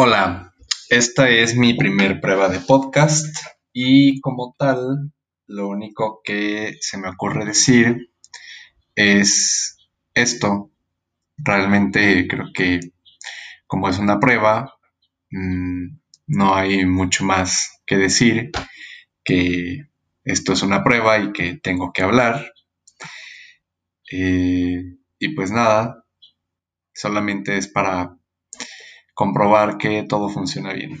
Hola, esta es mi primer prueba de podcast y como tal, lo único que se me ocurre decir es esto. Realmente creo que como es una prueba, mm, no hay mucho más que decir que esto es una prueba y que tengo que hablar. Eh, y pues nada, solamente es para comprobar que todo funciona bien.